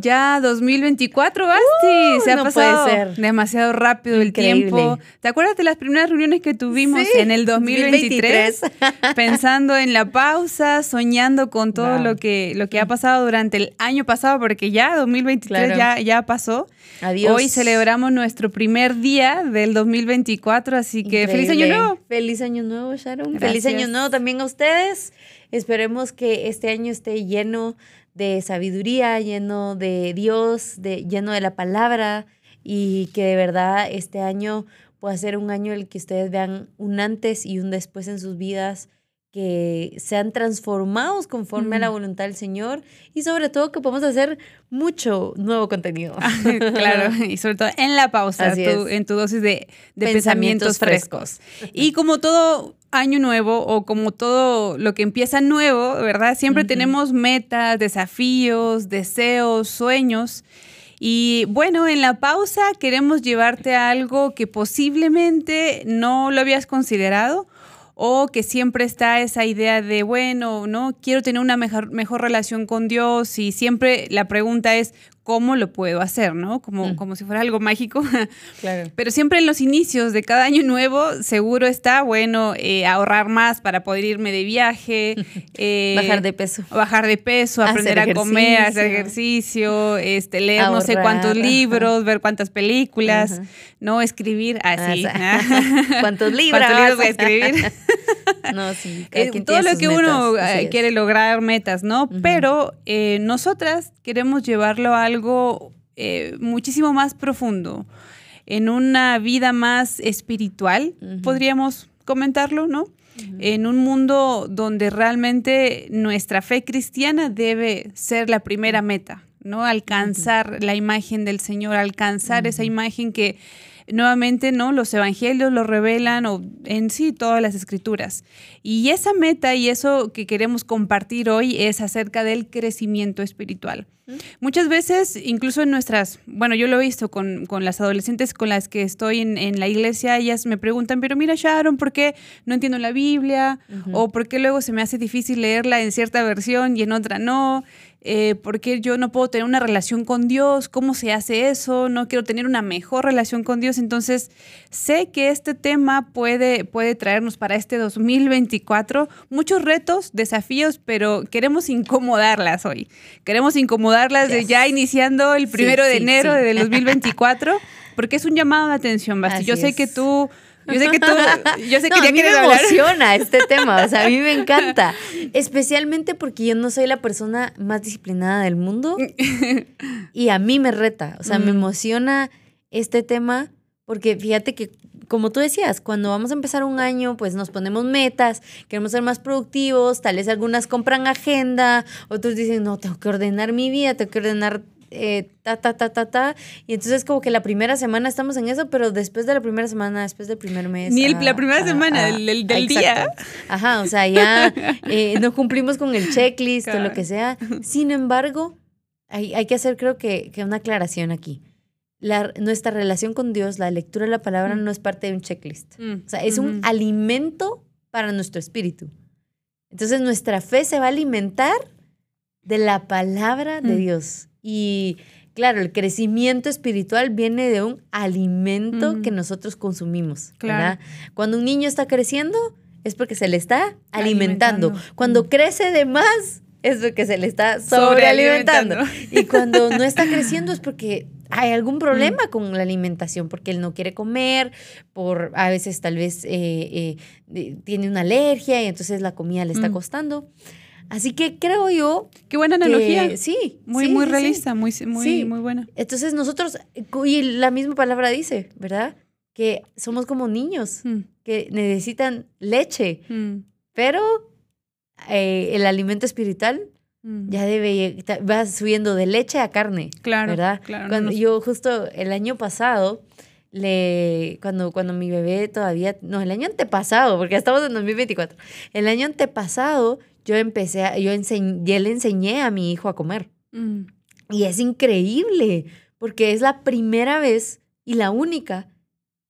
ya 2024, Basti. Uh, Se ha no pasado puede ser. demasiado rápido Increíble. el tiempo. ¿Te acuerdas de las primeras reuniones que tuvimos Sí, en el 2023? Pensando en la pausa, soñando con todo Wow. lo que lo que ha pasado durante el año pasado, porque ya 2023 Claro. ya, ya pasó. Adiós. Hoy celebramos nuestro primer día del 2024, así que feliz año nuevo. Feliz año nuevo, Sharon. Gracias. Feliz año nuevo también a ustedes. Esperemos que este año esté lleno de sabiduría, lleno de Dios, de, lleno de la palabra y que de verdad este año pueda ser un año en el que ustedes vean un antes y un después en sus vidas que sean transformados conforme a la voluntad del Señor y sobre todo que podamos hacer mucho nuevo contenido. claro, y sobre todo en la pausa, tu- en tu dosis de, de Pensamientos pensamientos, frescos. Y como todo año nuevo o como todo lo que empieza nuevo, ¿verdad? Siempre tenemos metas, desafíos, deseos, sueños. Y bueno, en la pausa queremos llevarte a algo que posiblemente no lo habías considerado o que siempre está esa idea de, bueno, no, quiero tener una mejor, mejor relación con Dios y siempre la pregunta es, ¿cómo lo puedo hacer? ¿No? Como, Mm. como si fuera algo mágico. Claro. Pero siempre en los inicios de cada año nuevo, seguro está, bueno, eh, ahorrar más para poder irme de viaje. eh, Bajar de peso. bajar de peso, aprender a comer, hacer ejercicio. este, leer no sé cuántos ajá. libros, ver cuántas películas, Ajá. no escribir así. Ah, sí. ¿Cuántos libros? ¿Cuántos libros voy a escribir? No, sí. Eh, todo lo que uno metas, eh, quiere lograr, metas, ¿no? Pero eh, nosotras queremos llevarlo a algo eh, muchísimo más profundo, en una vida más espiritual, podríamos comentarlo, ¿no? En un mundo donde realmente nuestra fe cristiana debe ser la primera meta, ¿no? Alcanzar la imagen del Señor, alcanzar esa imagen que nuevamente, ¿no? Los evangelios lo revelan o en sí todas las escrituras. Y esa meta y eso que queremos compartir hoy es acerca del crecimiento espiritual. Muchas veces, incluso en nuestras, bueno, yo lo he visto con, con las adolescentes con las que estoy en, en la iglesia, ellas me preguntan, pero mira Sharon, ¿por qué no entiendo la Biblia? ¿O por qué luego se me hace difícil leerla en cierta versión y en otra no? Eh, ¿Por qué yo no puedo tener una relación con Dios? ¿Cómo se hace eso? No quiero tener una mejor relación con Dios. Entonces, sé que este tema puede, puede traernos para este 2024 muchos retos, desafíos, pero queremos incomodarlas hoy. Queremos incomodarlas de ya iniciando el Sí, primero de sí, enero sí. del 2024, porque es un llamado de atención, Basti. Yo sé es. que tú, yo sé que tú, yo sé que No, ya a mí me hablar. emociona este tema, o sea, a mí me encanta, especialmente porque yo no soy la persona más disciplinada del mundo y a mí me reta, o sea, me Mm. emociona este tema porque fíjate que como tú decías, cuando vamos a empezar un año, pues nos ponemos metas, queremos ser más productivos, tal vez algunas compran agenda, otros dicen, no, tengo que ordenar mi vida, tengo que ordenar eh, ta, ta, ta, ta, ta. Y entonces como que la primera semana estamos en eso, pero después de la primera semana, después del primer mes. Ni el- ah, la primera ah, semana ah, del- exacto. Ajá, o sea, ya eh, no cumplimos con el checklist o lo que sea. Sin embargo, hay, hay que hacer creo que, que una aclaración aquí. La, nuestra relación con Dios, la lectura de la palabra Mm. no es parte de un checklist. Mm, O sea, es un ujú. alimento para nuestro espíritu. Entonces nuestra fe se va a alimentar de la palabra de Mm. Dios. Y claro, el crecimiento espiritual viene de un alimento que nosotros consumimos. Claro. ¿verdad? Cuando un niño está creciendo es porque se le está alimentando. Alimentando. Cuando crece de más es porque se le está sobrealimentando. Y cuando no está creciendo es porque hay algún problema Mm. con la alimentación, porque él no quiere comer, por a veces tal vez eh, eh, tiene una alergia y entonces la comida le está Mm. costando. Así que creo yo Qué buena que analogía. sí, muy, sí, muy sí, sí. realista, muy, muy, Sí. muy buena. Entonces nosotros, y la misma palabra dice, ¿verdad? Que somos como niños Mm, que necesitan leche, mm, pero eh, el alimento espiritual mm. ya debe, va subiendo de leche a carne. Claro, ¿verdad? claro, no Cuando nos- yo justo el año pasado, le, cuando, cuando mi bebé todavía, no, el año antepasado, porque estamos en 2024, el año antepasado yo empecé, a, yo enseñ- ya le enseñé a mi hijo a comer. Mm, Y es increíble, porque es la primera vez y la única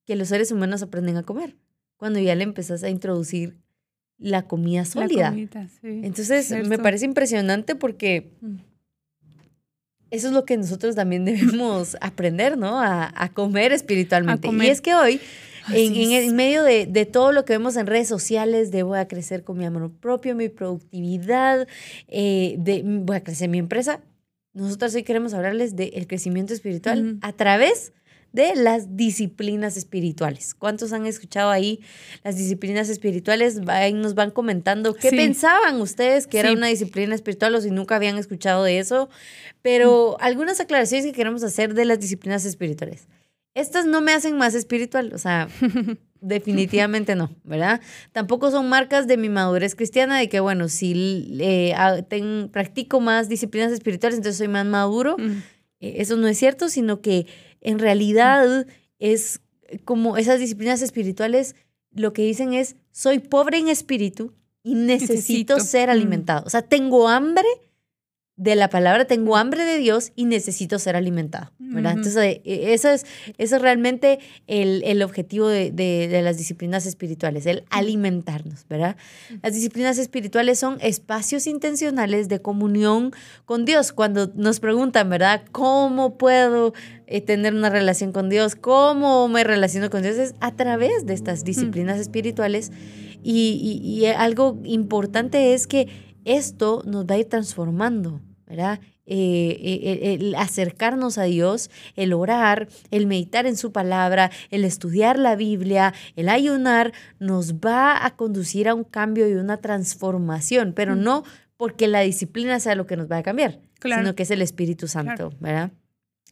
que los seres humanos aprenden a comer, cuando ya le empezás a introducir la comida la sólida. comidita, sí, Entonces, me parece impresionante porque Mm. eso es lo que nosotros también debemos aprender, ¿no? A, comer espiritualmente. Y es que hoy, en, medio de, todo lo que vemos en redes sociales, de voy a crecer con mi amor propio, mi productividad, eh, de, voy a crecer mi empresa, nosotros hoy queremos hablarles del crecimiento espiritual a través de las disciplinas espirituales. ¿Cuántos han escuchado ahí las disciplinas espirituales? Ahí nos van comentando qué pensaban ustedes que era una disciplina espiritual o si nunca habían escuchado de eso. Pero algunas aclaraciones que queremos hacer de las disciplinas espirituales. Estas no me hacen más espiritual, o sea, definitivamente no, ¿verdad? Tampoco son marcas de mi madurez cristiana, de que, bueno, si eh, practico más disciplinas espirituales, entonces soy más maduro. Eh, eso no es cierto, sino que en realidad es como esas disciplinas espirituales lo que dicen es, soy pobre en espíritu y necesito, ser alimentado. O sea, tengo hambre de la palabra, tengo hambre de Dios y necesito ser alimentado, ¿verdad? Entonces, eh, eso es, eso es realmente el, objetivo de, las disciplinas espirituales, el alimentarnos, ¿verdad? Las disciplinas espirituales son espacios intencionales de comunión con Dios. Cuando nos preguntan, ¿verdad? ¿Cómo puedo eh, tener una relación con Dios? ¿Cómo me relaciono con Dios? Es a través de estas disciplinas espirituales. y algo importante es que esto nos va a ir transformando. ¿Verdad? Eh, eh, el acercarnos a Dios, el orar, el meditar en su palabra, el estudiar la Biblia, el ayunar, nos va a conducir a un cambio y una transformación, pero no porque la disciplina sea lo que nos va a cambiar, sino que es el Espíritu Santo, ¿verdad?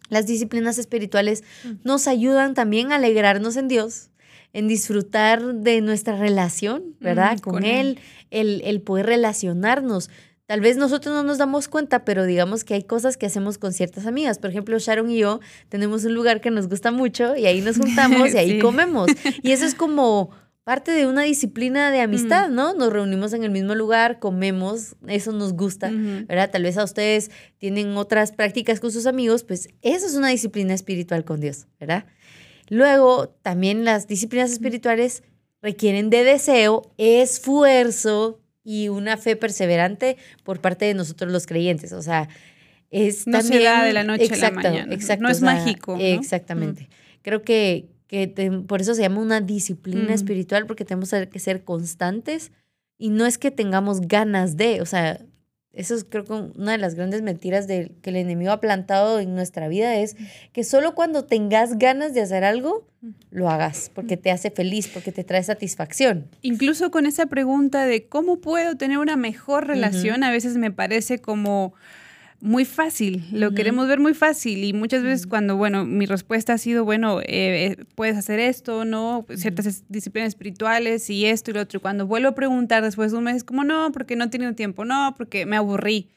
Las disciplinas espirituales mm. nos ayudan también a alegrarnos en Dios, en disfrutar de nuestra relación, ¿verdad? Mm, con, él, El, el poder relacionarnos. Tal vez nosotros no nos damos cuenta, pero digamos que hay cosas que hacemos con ciertas amigas. Por ejemplo, Sharon y yo tenemos un lugar que nos gusta mucho y ahí nos juntamos y ahí comemos. Y eso es como parte de una disciplina de amistad, ¿no? Nos reunimos en el mismo lugar, comemos, eso nos gusta, ¿verdad? Tal vez a ustedes tienen otras prácticas con sus amigos, pues eso es una disciplina espiritual con Dios, ¿verdad? Luego, también las disciplinas espirituales requieren de deseo, esfuerzo, y una fe perseverante por parte de nosotros los creyentes. O sea, es no se da de la noche a la mañana. Exacto, no es mágico. Exactamente. Mm. Creo que, que por eso se llama una disciplina mm. espiritual, porque tenemos que ser constantes y no es que tengamos ganas de, o sea, eso es creo que una de las grandes mentiras que el enemigo ha plantado en nuestra vida es que solo cuando tengas ganas de hacer algo, lo hagas, porque te hace feliz, porque te trae satisfacción. Incluso con esa pregunta de cómo puedo tener una mejor relación, a veces me parece como muy fácil, lo queremos ver muy fácil y muchas veces cuando, bueno, mi respuesta ha sido, bueno, eh, eh, puedes hacer esto, ¿no? Ciertas disciplinas espirituales y esto y lo otro. Y cuando vuelvo a preguntar después de un mes, es como, no, porque no he tenido tiempo, no, porque me aburrí.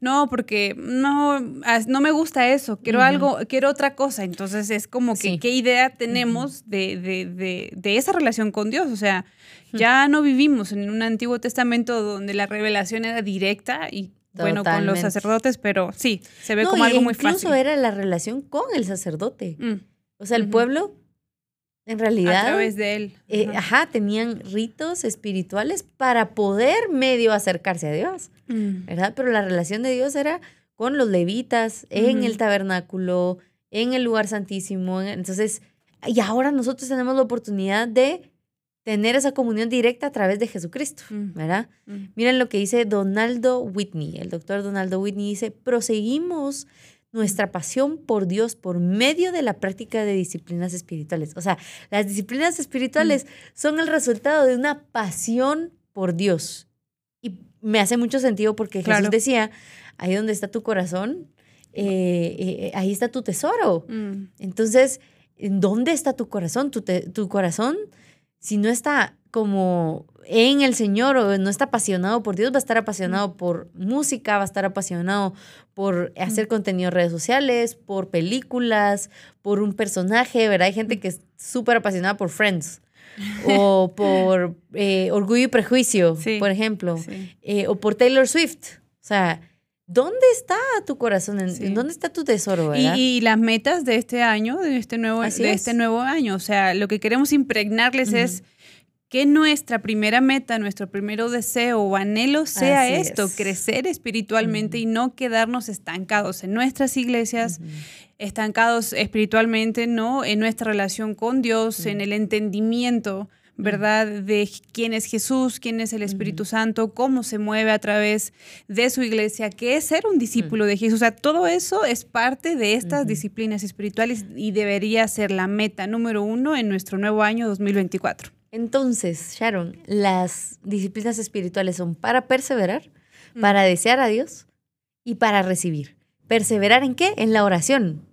No, porque no, no me gusta eso, quiero algo, quiero otra cosa. Entonces es como que qué idea tenemos de, de, de, de, esa relación con Dios. O sea, ya no vivimos en un Antiguo Testamento donde la revelación era directa y bueno, con los sacerdotes, pero sí, se ve como algo muy fácil. Incluso era la relación con el sacerdote. Mm. O sea, el pueblo, en realidad. A través de él. Eh, ajá. tenían ritos espirituales para poder medio acercarse a Dios, mm. ¿verdad? Pero la relación de Dios era con los levitas, en el tabernáculo, en el lugar santísimo. Entonces, y ahora nosotros tenemos la oportunidad de tener esa comunión directa a través de Jesucristo, mm. ¿verdad? Mm. Miren lo que dice Donaldo Whitney, el doctor Donaldo Whitney dice, proseguimos nuestra pasión por Dios por medio de la práctica de disciplinas espirituales. O sea, las disciplinas espirituales mm. son el resultado de una pasión por Dios. Y me hace mucho sentido porque Jesús decía, ahí donde está tu corazón, eh, eh, ahí está tu tesoro. Entonces, ¿dónde está tu corazón? Tu, tu corazón si no está como en el Señor o no está apasionado por Dios, va a estar apasionado por música, va a estar apasionado por hacer contenido en redes sociales, por películas, por un personaje, ¿verdad? Hay gente que es súper apasionada por Friends o por eh, Orgullo y Prejuicio, por ejemplo, eh, o por Taylor Swift. O sea, ¿Dónde está tu corazón? ¿En, ¿Dónde está tu tesoro? Y, las metas de este año, de este nuevo, de este nuevo año. O sea, lo que queremos impregnarles es que nuestra primera meta, nuestro primero deseo o anhelo sea esto, crecer espiritualmente y no quedarnos estancados en nuestras iglesias, estancados espiritualmente, ¿no? En nuestra relación con Dios, en el entendimiento ¿verdad? De quién es Jesús, quién es el Espíritu Santo, cómo se mueve a través de su iglesia, qué es ser un discípulo de Jesús. O sea, todo eso es parte de estas disciplinas espirituales y debería ser la meta número uno en nuestro nuevo año 2024. Entonces, Sharon, las disciplinas espirituales son para perseverar, para desear a Dios y para recibir. ¿Perseverar en qué? En la oración.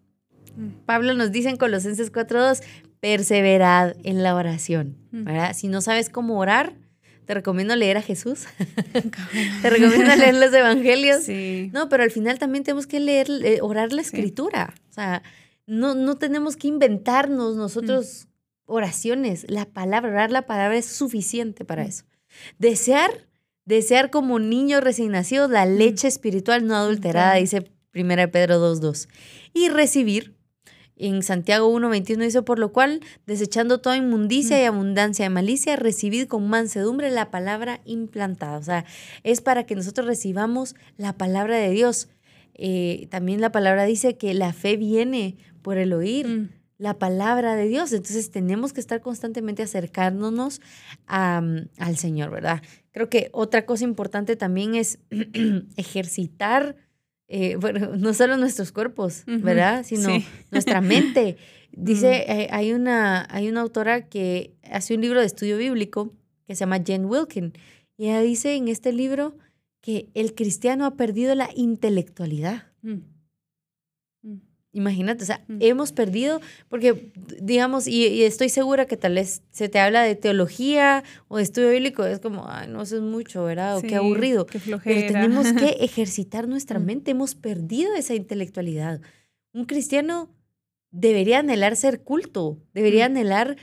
Pablo nos dice en Colosenses 4.2, perseverad en la oración. ¿verdad? Si no sabes cómo orar, te recomiendo leer a Jesús. te recomiendo leer los evangelios. No, pero al final también tenemos que leer, eh, orar la escritura. O sea, no, no tenemos que inventarnos nosotros oraciones. La palabra, orar la palabra es suficiente para eso. Desear, desear como niños recién nacidos la leche espiritual no adulterada, dice 1 Pedro 2.2. Y recibir, en Santiago 1.21 dice, por lo cual, desechando toda inmundicia y abundancia de malicia, recibid con mansedumbre la palabra implantada. O sea, es para que nosotros recibamos la palabra de Dios. Eh, también la palabra dice que la fe viene por el oír. Mm. La palabra de Dios. Entonces tenemos que estar constantemente acercándonos al Señor, ¿verdad? Creo que otra cosa importante también es ejercitar eh, bueno, no solo nuestros cuerpos, ¿verdad? Sino nuestra mente. Dice, eh, hay, una, hay una autora que hace un libro de estudio bíblico que se llama Jen Wilkin. Y ella dice en este libro que el cristiano ha perdido la intelectualidad. Mm. Imagínate, o sea, mm. hemos perdido, porque digamos, y, estoy segura que tal vez se te habla de teología o de estudio bíblico, es como, ay, no, eso es mucho, ¿verdad? O qué aburrido. Qué Pero tenemos que ejercitar nuestra mente, hemos perdido esa intelectualidad. Un cristiano debería anhelar ser culto, debería mm. anhelar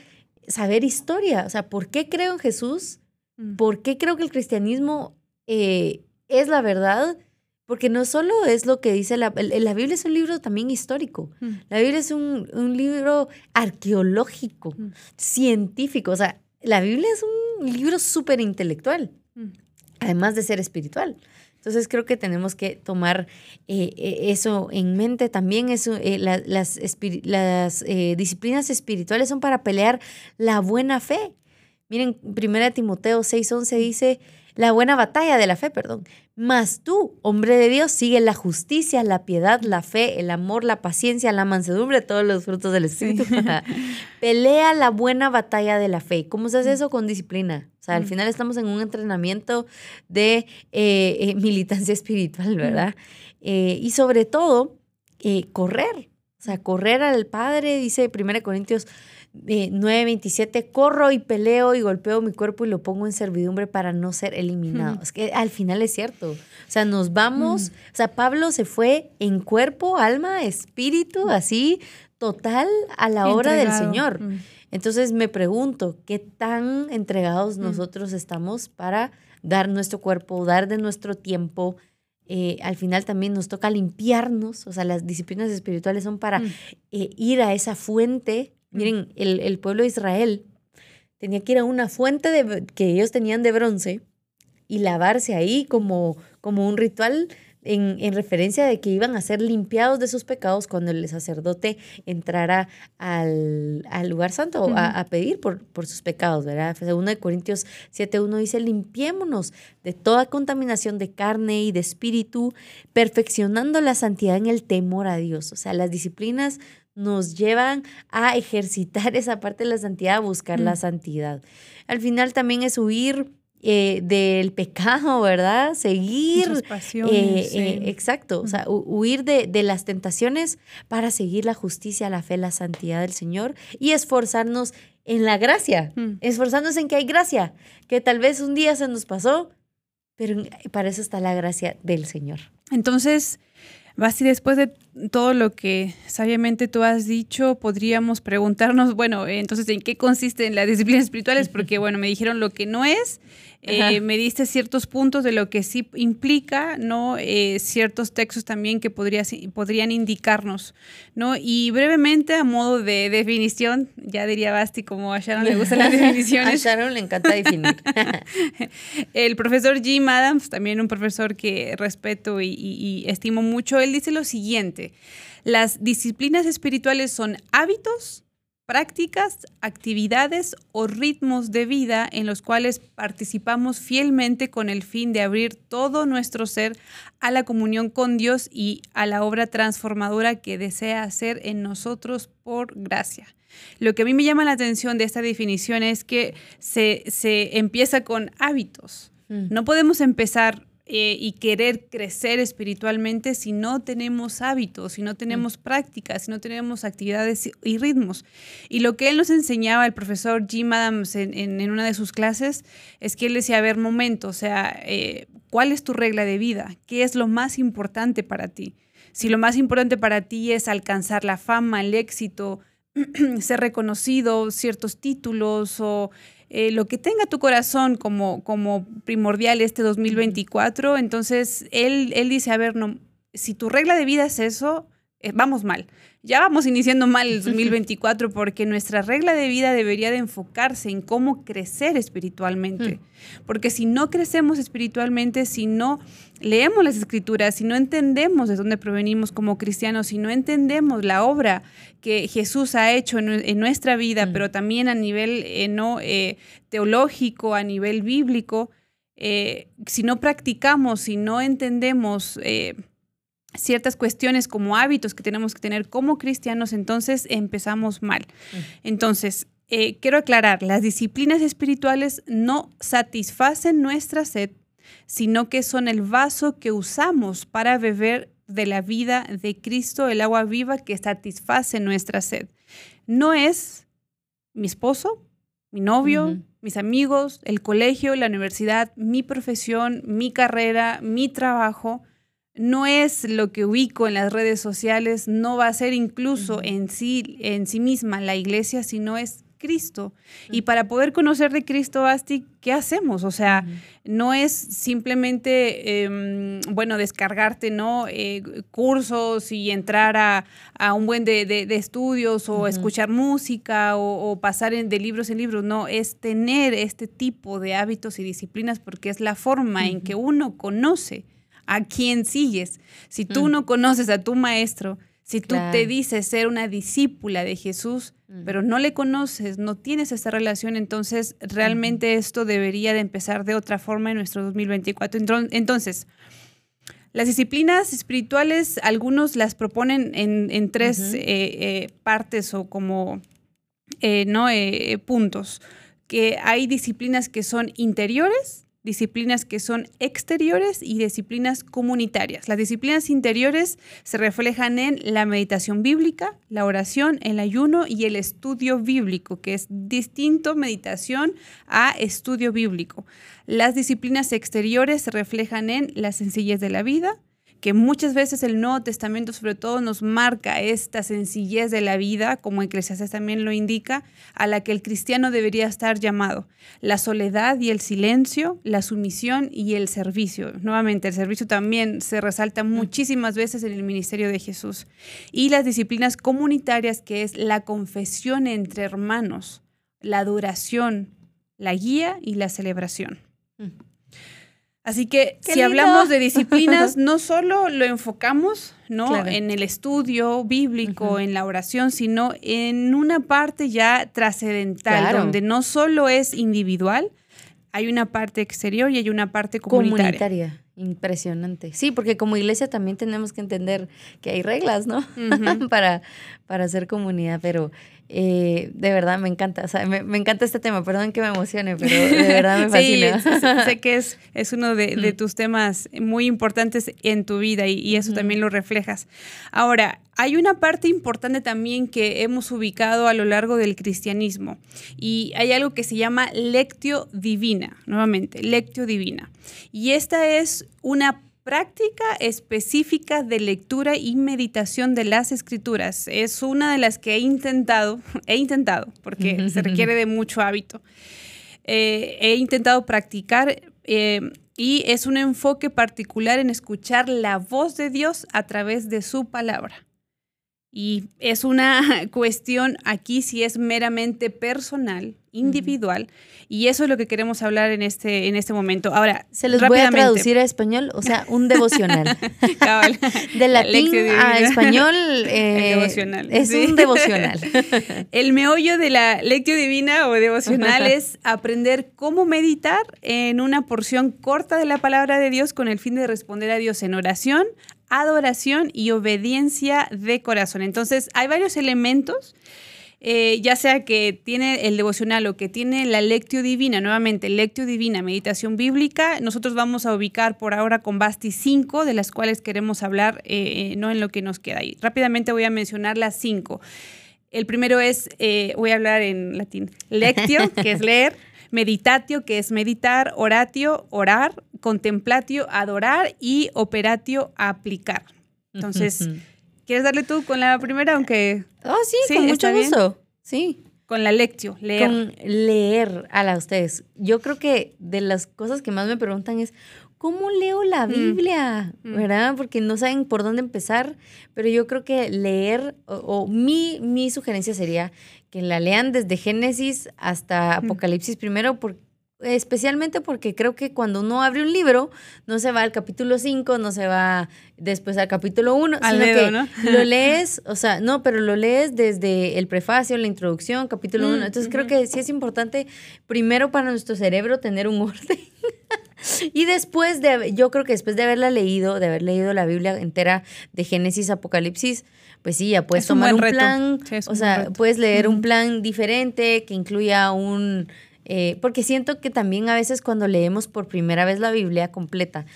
saber historia, o sea, ¿por qué creo en Jesús? ¿Por qué creo que el cristianismo eh, es la verdad? Porque no solo es lo que dice la, la Biblia, es un libro también histórico. Mm. La Biblia es un, libro arqueológico, mm. científico. O sea, la Biblia es un libro súper intelectual, mm. además de ser espiritual. Entonces creo que tenemos que tomar eh, eh, eso en mente también. Eso, eh, las las disciplinas espirituales son para pelear la buena fe. Miren, 1 Timoteo 6:11 dice, la buena batalla de la fe, perdón. Mas tú, hombre de Dios, sigue la justicia, la piedad, la fe, el amor, la paciencia, la mansedumbre, todos los frutos del Espíritu. Pelea la buena batalla de la fe. ¿Cómo se hace mm. eso? Con disciplina. O sea, al mm. final estamos en un entrenamiento de eh, eh, militancia espiritual, ¿verdad? Eh, y sobre todo, correr. O sea, correr al Padre, dice 1 Corintios 9:27, corro y peleo y golpeo mi cuerpo y lo pongo en servidumbre para no ser eliminado. Es que al final es cierto. O sea, nos vamos, o sea, Pablo se fue en cuerpo, alma, espíritu, así, total a la obra del Señor. Entonces me pregunto, ¿qué tan entregados nosotros estamos para dar nuestro cuerpo, dar de nuestro tiempo? Eh, al final también nos toca limpiarnos, o sea, las disciplinas espirituales son para eh, ir a esa fuente Miren, el, pueblo de Israel tenía que ir a una fuente de, que ellos tenían de bronce y lavarse ahí como, como un ritual en, en, referencia de que iban a ser limpiados de sus pecados cuando el sacerdote entrara al, al lugar santo a, a, pedir por, por sus pecados, ¿verdad? Según de Corintios 7.1 dice, limpiémonos de toda contaminación de carne y de espíritu, perfeccionando la santidad en el temor a Dios. O sea, las disciplinas nos llevan a ejercitar esa parte de la santidad, a buscar la mm. santidad. Al final también es huir eh, del pecado, ¿verdad? Seguir. Sus pasiones, eh, eh, exacto, o sea, huir de, de, las tentaciones para seguir la justicia, la fe, la santidad del Señor y esforzarnos en la gracia, mm. esforzarnos en que hay gracia, que tal vez un día se nos pasó, pero para eso está la gracia del Señor. Entonces, Basti, después de todo lo que sabiamente tú has dicho, podríamos preguntarnos, bueno, entonces, ¿en qué consisten las disciplinas espirituales? Porque, bueno, me dijeron lo que no es, Eh, me diste ciertos puntos de lo que sí implica, ¿no? Eh, ciertos textos también que podría, podrían indicarnos, ¿no? Y brevemente, a modo de definición, ya diría Basti, como a Sharon le gustan las definiciones. a Sharon le encanta definir. el profesor Jim Adams, también un profesor que respeto y estimo mucho, él dice lo siguiente, las disciplinas espirituales son hábitos, prácticas, actividades o ritmos de vida en los cuales participamos fielmente con el fin de abrir todo nuestro ser a la comunión con Dios y a la obra transformadora que desea hacer en nosotros por gracia. Lo que a mí me llama la atención de esta definición es que se, empieza con hábitos. Mm. No podemos empezar eh, y querer crecer espiritualmente si no tenemos hábitos, si no tenemos prácticas, si no tenemos actividades y ritmos. Y lo que él nos enseñaba, el profesor Jim Adams, en, una de sus clases, es que él decía, a ver, momento, o sea, eh, ¿cuál es tu regla de vida? ¿Qué es lo más importante para ti? Si lo más importante para ti es alcanzar la fama, el éxito, ser reconocido, ciertos títulos o eh, lo que tenga tu corazón como, como primordial este 2024, entonces él, él dice, a ver, no, si tu regla de vida es eso, eh, vamos mal. Ya vamos iniciando mal el 2024 porque nuestra regla de vida debería de enfocarse en cómo crecer espiritualmente. Porque si no crecemos espiritualmente, si no leemos las escrituras, si no entendemos de dónde provenimos como cristianos, si no entendemos la obra que Jesús ha hecho en, nuestra vida, pero también a nivel eh, no, eh, teológico, a nivel bíblico, eh, si no practicamos, si no entendemos ciertas cuestiones como hábitos que tenemos que tener como cristianos, entonces empezamos mal. Entonces, quiero aclarar, las disciplinas espirituales no satisfacen nuestra sed, sino que son el vaso que usamos para beber de la vida de Cristo, el agua viva que satisface nuestra sed. No es mi esposo, mi novio, mis amigos, el colegio, la universidad, mi profesión, mi carrera, mi trabajo. No es lo que ubico en las redes sociales, no va a ser incluso en sí en sí misma la iglesia, sino es Cristo. Y para poder conocer de Cristo, Basti, ¿qué hacemos? O sea, no es simplemente, em, bueno, descargarte, ¿no? Eh, cursos y entrar a, un buen de, estudios o escuchar música o, pasar de libros en libros. No, es tener este tipo de hábitos y disciplinas porque es la forma en que uno conoce a quién sigues. Si tú no conoces a tu maestro, si tú te dices ser una discípula de Jesús, pero no le conoces, no tienes esa relación, entonces realmente esto debería de empezar de otra forma en nuestro 2024. Entonces, las disciplinas espirituales, algunos las proponen en, tres eh, eh, partes o como eh, ¿no? puntos, que hay disciplinas que son interiores, disciplinas que son exteriores y disciplinas comunitarias. Las disciplinas interiores se reflejan en la meditación bíblica, la oración, el ayuno y el estudio bíblico, que es distinto meditación a estudio bíblico. Las disciplinas exteriores se reflejan en la sencillez de la vida, que muchas veces el Nuevo Testamento sobre todo nos marca esta sencillez de la vida, como Eclesiastes también lo indica, a la que el cristiano debería estar llamado. La soledad y el silencio, la sumisión y el servicio. Nuevamente, el servicio también se resalta muchísimas veces en el ministerio de Jesús. Y las disciplinas comunitarias, que es la confesión entre hermanos, la adoración, la guía y la celebración. Mm. Así que si hablamos de disciplinas, no solo lo enfocamos ¿no? en el estudio bíblico, en la oración, sino en una parte ya trascendental, donde no solo es individual, hay una parte exterior y hay una parte comunitaria. Comunitaria. Impresionante. Sí, porque como iglesia también tenemos que entender que hay reglas, ¿no? para, para hacer comunidad, pero eh, de verdad me encanta, o sea, me, encanta este tema, perdón que me emocione, pero de verdad me fascina. sí, sé que es, es uno de, mm. tus temas muy importantes en tu vida y, eso también lo reflejas. Ahora, hay una parte importante también que hemos ubicado a lo largo del cristianismo y hay algo que se llama lectio divina, nuevamente, lectio divina. Y esta es una práctica específica de lectura y meditación de las escrituras. Es una de las que he intentado, he intentado, porque se requiere de mucho hábito. eh, he intentado practicar eh, y es un enfoque particular en escuchar la voz de Dios a través de su palabra. Y es una cuestión aquí si es meramente personal, individual, y eso es lo que queremos hablar en este, en este momento. Ahora, se los voy a traducir a español, o sea, un devocional. de latín a español eh, es un devocional. El meollo de la lectio divina o devocional es aprender cómo meditar en una porción corta de la palabra de Dios con el fin de responder a Dios en oración, adoración y obediencia de corazón. Entonces, hay varios elementos. Eh, ya sea que tiene el devocional o que tiene la lectio divina, nuevamente, lectio divina, meditación bíblica, nosotros vamos a ubicar por ahora con Basti cinco, de las cuales queremos hablar, eh, no en lo que nos queda ahí. Rápidamente voy a mencionar las cinco. El primero es, eh, voy a hablar en latín, lectio, que es leer, meditatio, que es meditar, oratio, orar, contemplatio, adorar y operatio, aplicar. Entonces, ¿quieres darle tú con la primera? Aunque. Oh, sí, con mucho gusto. Sí. Con la lectio, leer. Con leer a la ustedes. Yo creo que de las cosas que más me preguntan es. ¿Cómo leo la mm. Biblia? Mm. ¿Verdad? Porque no saben por dónde empezar, pero yo creo que leer, o, mi, mi sugerencia sería que la lean desde Génesis hasta mm. Apocalipsis primero, porque especialmente porque creo que cuando uno abre un libro, no se va al capítulo 5, no se va después al capítulo 1, sino que ¿no? lo lees, o sea, no, pero lo lees desde el prefacio, la introducción, capítulo 1. Mm, Entonces creo que sí es importante primero para nuestro cerebro tener un orden. y después de, yo creo que después de haberla leído, de haber leído la Biblia entera de Génesis, Apocalipsis, pues sí, ya puedes tomar un, plan, o sea, puedes leer un plan diferente que incluya un eh, porque siento que también a veces cuando leemos por primera vez la Biblia completa,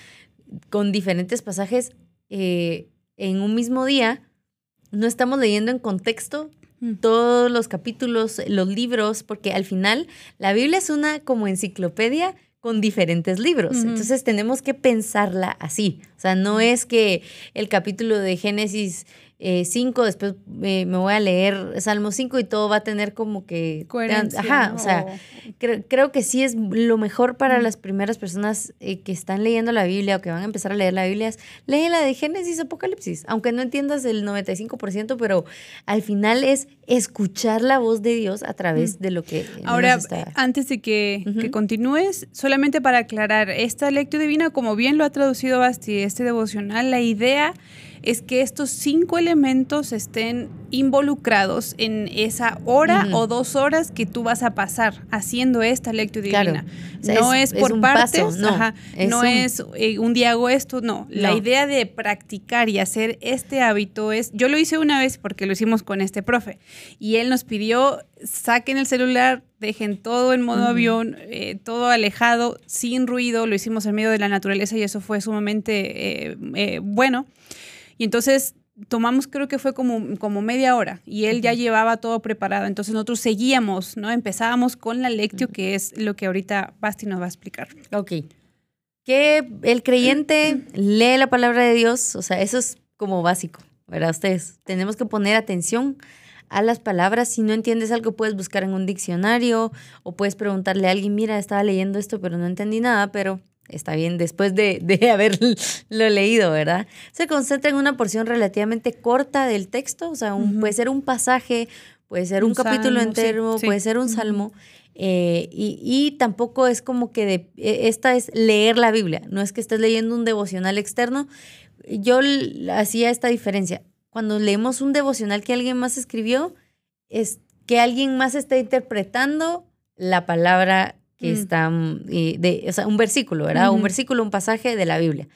con diferentes pasajes eh, en un mismo día, no estamos leyendo en contexto mm. todos los capítulos, los libros, porque al final la Biblia es una como enciclopedia con diferentes libros. Entonces tenemos que pensarla así. O sea, no es que el capítulo de Génesis 5, eh, después me voy a leer Salmo 5 y todo va a tener como que... Coherencia. Ajá, o sea, creo que sí es lo mejor para las primeras personas eh, que están leyendo la Biblia o que van a empezar a leer la Biblia, es lee la de Génesis, Apocalipsis, aunque no entiendas el 95%, pero al final es escuchar la voz de Dios a través de lo que... Ahora, antes de que, que, continúes, solamente para aclarar, esta lectura divina, como bien lo ha traducido Basti, este devocional, la idea es que estos cinco elementos estén involucrados en esa hora o dos horas que tú vas a pasar haciendo esta lectura divina. no es, por partes, no, no es eh, un día hago esto, no. La idea de practicar y hacer este hábito es, yo lo hice una vez porque lo hicimos con este profe y él nos pidió saquen el celular, dejen todo en modo avión, eh, todo alejado, sin ruido, lo hicimos en medio de la naturaleza y eso fue sumamente eh, bueno. Y entonces tomamos, creo que fue como, como media hora y él ya llevaba todo preparado. Entonces nosotros seguíamos, ¿no? Empezábamos con la lectio, que es lo que ahorita Basti nos va a explicar. Ok. Que el creyente lee la palabra de Dios, o sea, eso es como básico, ¿verdad? Ustedes, tenemos que poner atención a las palabras. Si no entiendes algo, puedes buscar en un diccionario o puedes preguntarle a alguien, mira, estaba leyendo esto, pero no entendí nada, pero está bien, después de, de haberlo leído, ¿verdad? Se concentra en una porción relativamente corta del texto, o sea, puede ser un pasaje, puede ser un, capítulo entero, puede ser un salmo. Eh, y, tampoco es como que de, e, esta es leer la Biblia, no es que estés leyendo un devocional externo. Yo hacía esta diferencia. Cuando leemos un devocional que alguien más escribió, es que alguien más está interpretando la palabra que mm. está, de, o sea, un versículo, ¿verdad? Un versículo, un pasaje de la Biblia.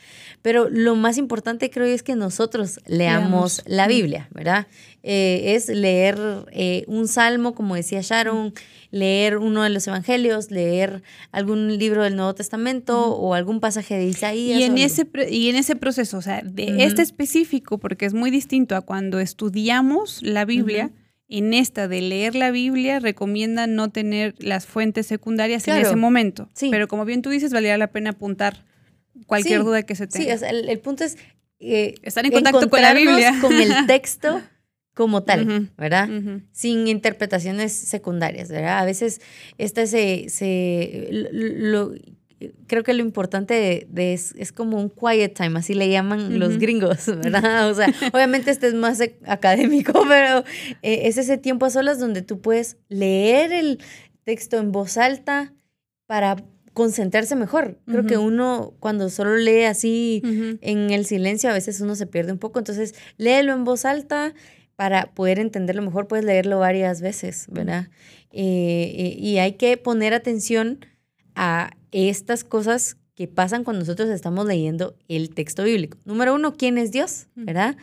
Pero lo más importante creo es que nosotros leamos, la Biblia, ¿verdad? Eh, es leer eh, un salmo, como decía Sharon, leer uno de los evangelios, leer algún libro del Nuevo Testamento o algún pasaje de Isaías. Y en, ese, y en ese proceso, o sea, de este específico, porque es muy distinto a cuando estudiamos la Biblia en esta de leer la Biblia recomienda no tener las fuentes secundarias en ese momento. Pero como bien tú dices, valdría la pena apuntar cualquier duda que se tenga. Sí, el, punto es eh, estar en contacto con la Biblia. Con el texto como tal, ¿verdad? Sin interpretaciones secundarias, ¿verdad? A veces esta se, se lo, creo que lo importante de, es, como un quiet time, así le llaman los gringos, ¿verdad? O sea, obviamente este es más académico, pero eh, es ese tiempo a solas donde tú puedes leer el texto en voz alta para concentrarse mejor. Creo que uno cuando solo lee así en el silencio, a veces uno se pierde un poco, entonces léelo en voz alta para poder entenderlo mejor, puedes leerlo varias veces, ¿verdad? Eh, eh, y hay que poner atención a estas cosas que pasan cuando nosotros estamos leyendo el texto bíblico. Número uno, ¿quién es Dios? ¿Verdad?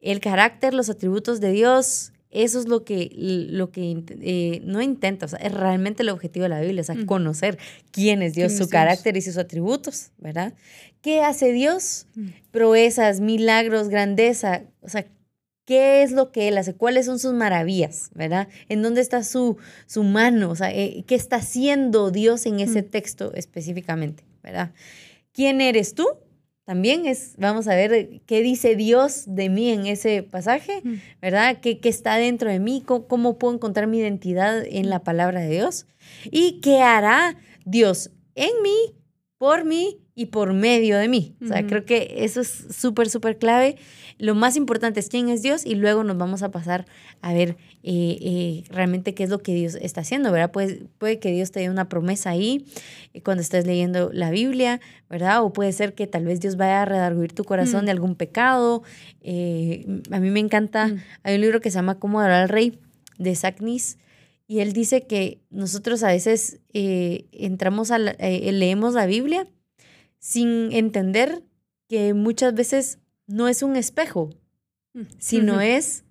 El carácter, los atributos de Dios, eso es lo que, lo que eh, no intenta, o sea, es realmente el objetivo de la Biblia, o sea, conocer quién es Dios, su carácter y sus atributos, ¿verdad? ¿Qué hace Dios? Proezas, milagros, grandeza, o sea, ¿Qué es lo que él hace? ¿Cuáles son sus maravillas? ¿Verdad? ¿En dónde está su, su mano? O sea, eh, ¿qué está haciendo Dios en ese mm. texto específicamente? ¿Verdad? ¿Quién eres tú? También es, vamos a ver qué dice Dios de mí en ese pasaje, mm. ¿verdad? ¿Qué, ¿Qué, está dentro de mí? ¿Cómo, ¿Cómo puedo encontrar mi identidad en la palabra de Dios? ¿Y qué hará Dios en mí, por mí y por medio de mí? O sea, creo que eso es súper, súper clave lo más importante es quién es Dios y luego nos vamos a pasar a ver eh, eh, realmente qué es lo que Dios está haciendo, ¿verdad? Puede, puede que Dios te dé una promesa ahí eh, cuando estés leyendo la Biblia, ¿verdad? O puede ser que tal vez Dios vaya a redarguir tu corazón mm. de algún pecado. a mí me encanta, mm. hay un libro que se llama Cómo adorar al rey de Saknis. Y él dice que nosotros a veces entramos a leemos la Biblia sin entender que muchas veces no es un espejo, mm, sino es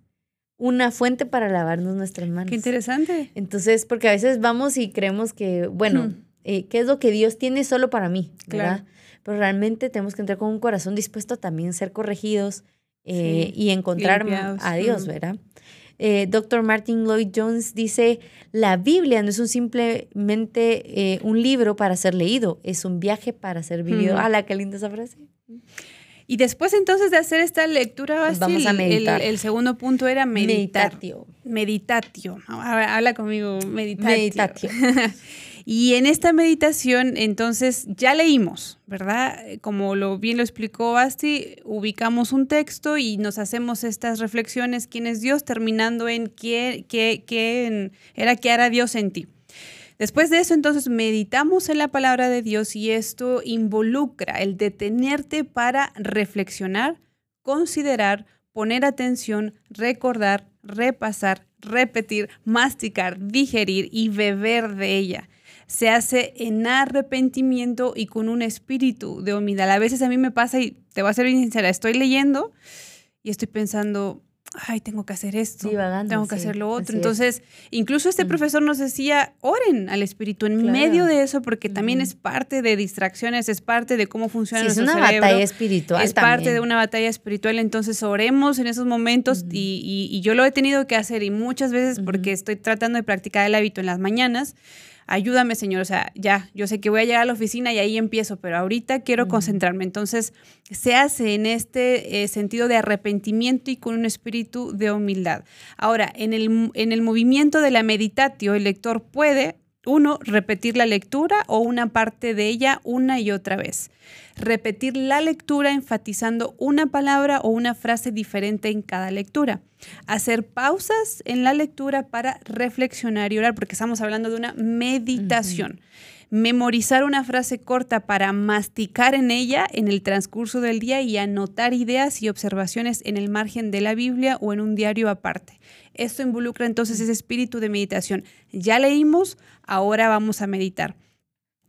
una fuente para lavarnos nuestras manos. Qué interesante. Entonces, porque a veces vamos y creemos que, bueno, eh, ¿qué es lo que Dios tiene solo para mí? Claro. Pero realmente tenemos que entrar con un corazón dispuesto a también ser corregidos eh, y encontrar a Dios, ¿verdad? Eh, Dr. Martin Lloyd Jones dice, la Biblia no es un simplemente un libro para ser leído, es un viaje para ser vivido. ¡Ah, la qué linda esa frase! Y después entonces de hacer esta lectura, vamos a meditar. El, segundo punto era meditar. Meditatio. Meditatio. Habla conmigo, meditatio. Meditatio. y en esta meditación, entonces, ya leímos, ¿verdad? Como lo bien lo explicó Basti, ubicamos un texto y nos hacemos estas reflexiones, quién es Dios, terminando en qué, qué, qué era qué hará Dios en ti. Después de eso, entonces, meditamos en la palabra de Dios y esto involucra el detenerte para reflexionar, considerar, poner atención, recordar, repasar, repetir, masticar, digerir y beber de ella. Se hace en arrepentimiento y con un espíritu de humildad. A veces a mí me pasa, y te voy a ser bien sincera, estoy leyendo y estoy pensando, ay, tengo que hacer esto, tengo que hacer lo otro. Entonces, incluso este profesor nos decía, oren al Espíritu en medio de eso, porque también es parte de distracciones, es parte de cómo funciona sí, nuestro es una batalla espiritual. Es parte de una batalla espiritual, entonces oremos en esos momentos y, y, yo lo he tenido que hacer y muchas veces porque estoy tratando de practicar el hábito en las mañanas, ayúdame, Señor, o sea, ya, yo sé que voy a llegar a la oficina y ahí empiezo, pero ahorita quiero concentrarme. Entonces, se hace en este eh, sentido de arrepentimiento y con un espíritu de humildad. Ahora, en el, en el movimiento de la meditatio, el lector puede uno, repetir la lectura o una parte de ella una y otra vez. Repetir la lectura enfatizando una palabra o una frase diferente en cada lectura. Hacer pausas en la lectura para reflexionar y orar, porque estamos hablando de una meditación. Memorizar una frase corta para masticar en ella en el transcurso del día y anotar ideas y observaciones en el margen de la Biblia o en un diario aparte. Esto involucra entonces ese espíritu de meditación. Ya leímos, ahora vamos a meditar.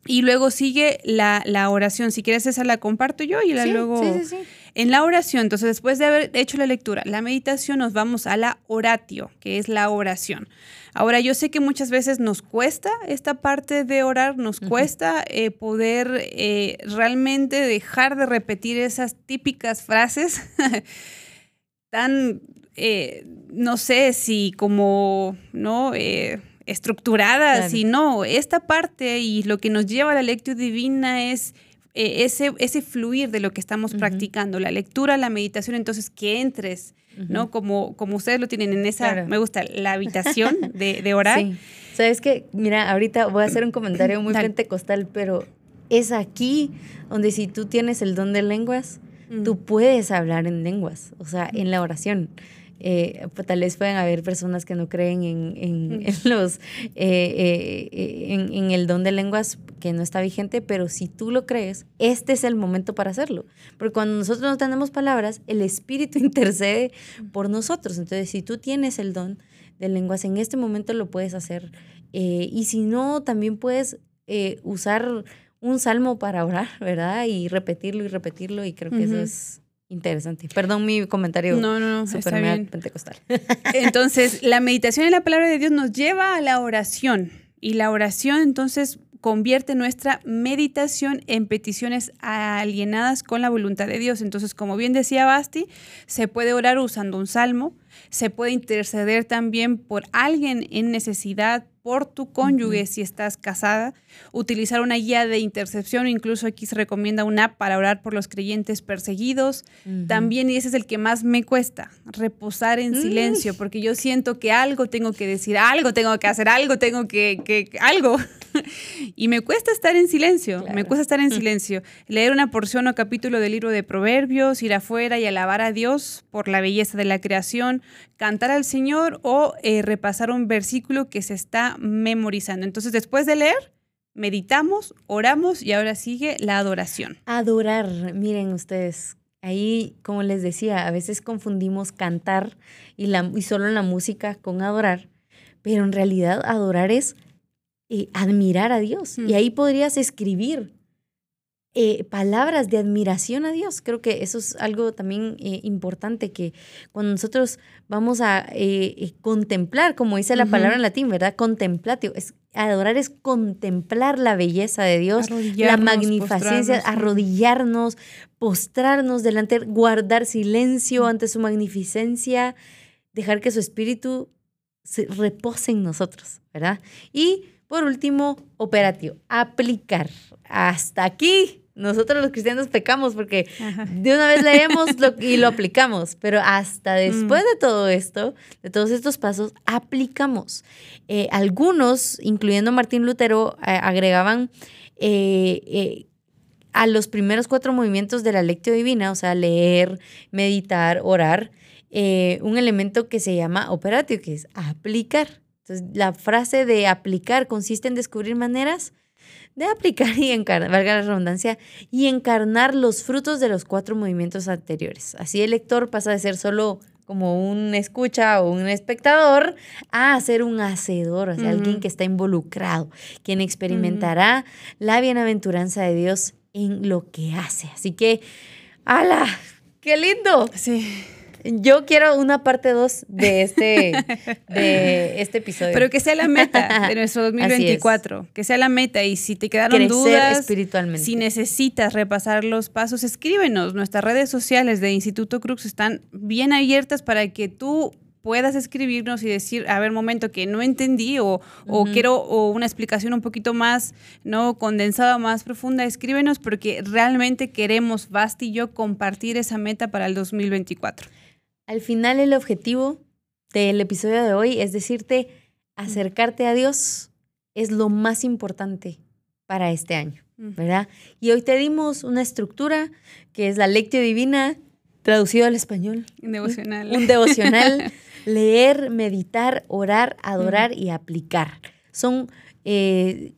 Y luego sigue la, oración. Si quieres, esa la comparto yo y la luego. Sí, sí, en la oración, entonces, después de haber hecho la lectura, la meditación, nos vamos a la oratio, que es la oración. Ahora, yo sé que muchas veces nos cuesta esta parte de orar, nos cuesta eh, poder eh, realmente dejar de repetir esas típicas frases tan eh, no sé si como, ¿no? Eh, estructuradas, y no, esta parte y lo que nos lleva a la lectura divina es eh, ese, ese fluir de lo que estamos practicando, la lectura, la meditación, entonces que entres, ¿no? Como, como ustedes lo tienen en esa, me gusta, la habitación de, de orar. Sí. Sabes que, mira, ahorita voy a hacer un comentario muy pentecostal, pero es aquí donde si tú tienes el don de lenguas, tú puedes hablar en lenguas, o sea, en la oración. Eh, pues, tal vez pueden haber personas que no creen en, en, los eh, eh, en, el don de lenguas que no está vigente, pero si tú lo crees, este es el momento para hacerlo. Porque cuando nosotros no tenemos palabras, el Espíritu intercede por nosotros. Entonces, si tú tienes el don de lenguas, en este momento lo puedes hacer. y si no, también puedes usar un salmo para orar, ¿verdad? Y repetirlo y repetirlo, y creo que eso es interesante. Perdón mi comentario. No, no, no, está bien. pentecostal. Entonces, la meditación en la palabra de Dios nos lleva a la oración. Y la oración, entonces, convierte nuestra meditación en peticiones alienadas con la voluntad de Dios. Entonces, como bien decía Basti, se puede orar usando un salmo, se puede interceder también por alguien en necesidad, por tu cónyuge si estás casada, utilizar una guía de intercepción, incluso aquí se recomienda una app para orar por los creyentes perseguidos. También, y ese es el que más me cuesta, reposar en silencio, mm. porque yo siento que algo tengo que decir, algo tengo que hacer, algo tengo que, que algo. y me cuesta estar en silencio, me cuesta estar en silencio. Leer una porción o capítulo del libro de Proverbios, ir afuera y alabar a Dios por la belleza de la creación, cantar al Señor o eh, repasar un versículo que se está memorizando. Entonces, después de leer, meditamos, oramos y ahora sigue la adoración. Adorar, miren ustedes, ahí, como les decía, a veces confundimos cantar y, la, y solo la música con adorar, pero en realidad adorar es eh, admirar a Dios. Y mm. ahí podrías escribir eh, palabras de admiración a Dios. Creo que eso es algo también eh, importante que cuando nosotros vamos a contemplar, como dice la palabra en latín, ¿verdad? Contemplatio. Es, adorar es contemplar la belleza de Dios, la magnificencia, arrodillarnos, postrarnos delante, guardar silencio ante su magnificencia, dejar que su espíritu se repose en nosotros, ¿verdad? Y por último, operativo, aplicar. Hasta aquí nosotros los cristianos pecamos porque de una vez leemos y lo aplicamos, pero hasta después mm. de todo esto, de todos estos pasos, aplicamos. Eh, algunos, incluyendo Martín Lutero, agregaban eh, a los primeros cuatro movimientos de la lectio divina, o sea, leer, meditar, orar, eh, un elemento que se llama operatio, que es aplicar. Entonces, la frase de aplicar consiste en descubrir maneras de aplicar y encarnar, valga la redundancia, y encarnar los frutos de los cuatro movimientos anteriores. Así el lector pasa de ser solo como un escucha o un espectador a ser un hacedor, o sea, alguien que está involucrado, quien experimentará la bienaventuranza de Dios en lo que hace. Así que, ¡hala! ¡Qué lindo! Sí. Yo quiero una parte 2 de este, de este episodio. Pero que sea la meta de nuestro 2024. Que sea la meta. Y si te quedaron dudas, espiritualmente. si necesitas repasar los pasos, escríbenos. Nuestras redes sociales de Instituto Crux están bien abiertas para que tú puedas escribirnos y decir, a ver, momento que no entendí o, o quiero o una explicación un poquito más no condensada, más profunda, escríbenos porque realmente queremos, Basti y yo, compartir esa meta para el 2024. Al final el objetivo del episodio de hoy es decirte, acercarte a Dios es lo más importante para este año, ¿verdad? Y hoy te dimos una estructura que es la lectio divina, traducido al español. Un devocional. Un devocional. leer, meditar, orar, adorar y aplicar. Son eh,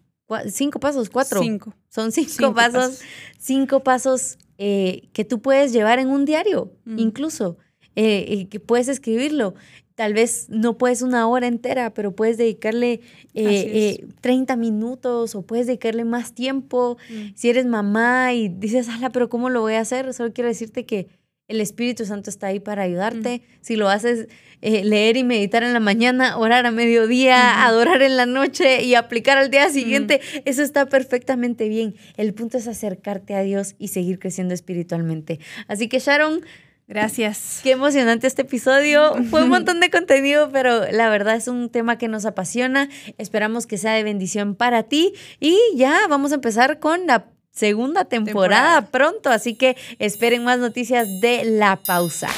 cinco pasos, cuatro. Cinco. Son cinco, pasos, cinco pasos eh, que tú puedes llevar en un diario, incluso. Eh, que puedes escribirlo. Tal vez no puedes una hora entera, pero puedes dedicarle eh, 30 eh, minutos o puedes dedicarle más tiempo. Mm. Si eres mamá y dices, ala, pero ¿cómo lo voy a hacer? Solo quiero decirte que el Espíritu Santo está ahí para ayudarte. Mm. Si lo haces eh, leer y meditar en la mañana, orar a mediodía, adorar en la noche y aplicar al día siguiente, mm. eso está perfectamente bien. El punto es acercarte a Dios y seguir creciendo espiritualmente. Así que Sharon, Gracias. Qué emocionante este episodio. Fue un montón de contenido, pero la verdad es un tema que nos apasiona. Esperamos que sea de bendición para ti. Y ya vamos a empezar con la segunda temporada, pronto, así que esperen más noticias de la pausa.